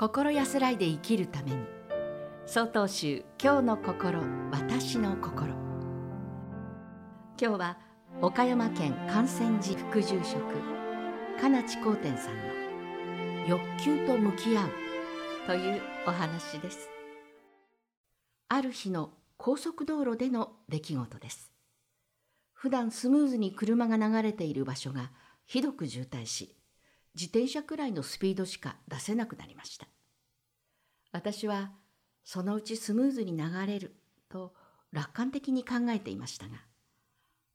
心安らいで生きるために。曹洞宗今日の心私の心。今日は岡山県観泉寺副住職金地光天さんの欲求と向き合うというお話です。ある日の高速道路での出来事です。普段スムーズに車が流れている場所がひどく渋滞し自転車くらいのスピードしか出せなくなりました。私はそのうちスムーズに流れると楽観的に考えていましたが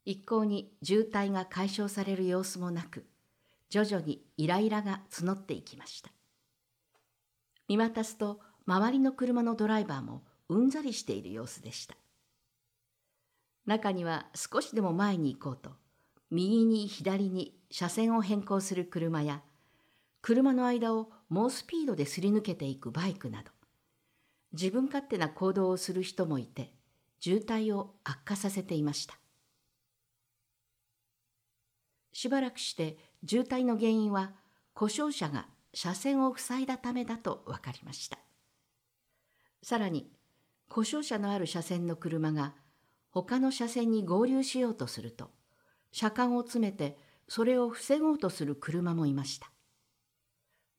一向に渋滞が解消される様子もなく徐々にイライラが募っていきました。見渡すと周りの車のドライバーもうんざりしている様子でした。中には少しでも前に行こうと右に左に車線を変更する車や車の間を猛スピードですり抜けていくバイクなど自分勝手な行動をする人もいて渋滞を悪化させていました。しばらくして渋滞の原因は故障車が車線を塞いだためだと分かりました。さらに故障車のある車線の車が他の車線に合流しようとすると車間を詰めてそれを防ごうとする車もいました。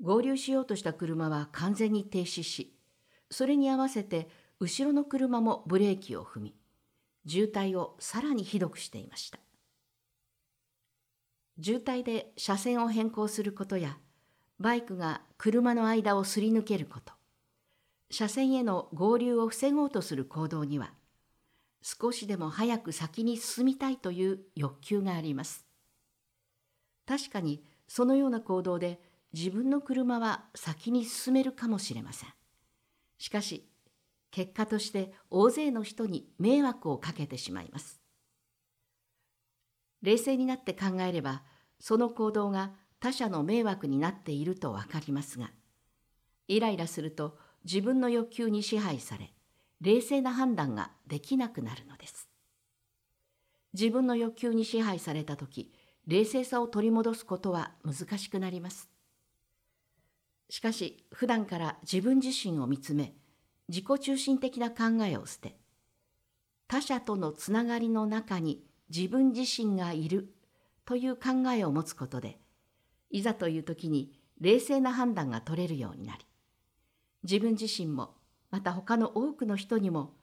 合流しようとした車は完全に停止しそれに合わせて後ろの車もブレーキを踏み渋滞をさらにひどくしていました。渋滞で車線を変更することやバイクが車の間をすり抜けること車線への合流を防ごうとする行動には少しでも早く先に進みたいという欲求があります。確かにそのような行動で自分の車は先に進めるかもしれません。しかし結果として大勢の人に迷惑をかけてしまいます。冷静になって考えればその行動が他者の迷惑になっていると分かりますがイライラすると自分の欲求に支配され冷静な判断ができなくなるのです。自分の欲求に支配された時冷静さを取り戻すことは難しくなります。しかし普段から自分自身を見つめ自己中心的な考えを捨て他者とのつながりの中に自分自身がいるという考えを持つことでいざという時に冷静な判断が取れるようになり自分自身もまた他の多くの人にも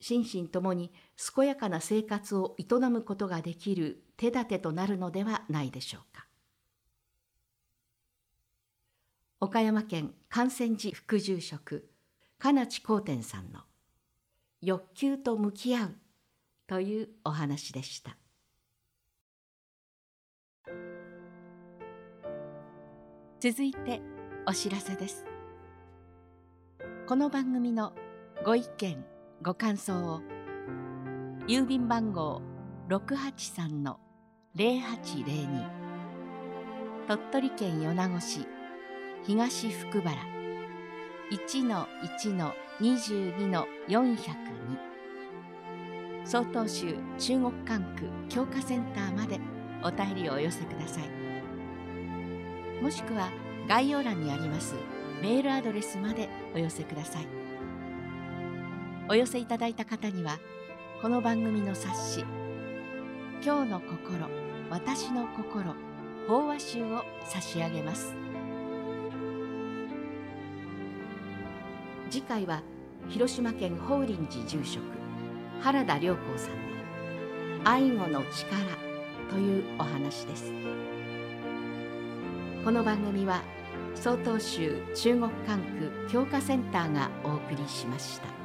心身ともに健やかな生活を営むことができる手立てとなるのではないでしょうか。岡山県観泉寺副住職金地光天さんの「欲求と向き合う」というお話でした続いてお知らせですこの番組のご意見ご感想。を郵便番号683-0802鳥取県米子市東福原。1-1-22-402曹洞宗中国管区教化センターまでお便りをお寄せください。もしくは概要欄にありますメールアドレスまでお寄せください。お寄せいただいた方にはこの番組の冊子「今日の心私の心法話集」を差し上げます次回は広島県法輪寺住職原田良光さんの「愛護の力」というお話ですこの番組は曹洞宗中国管区教化センターがお送りしました。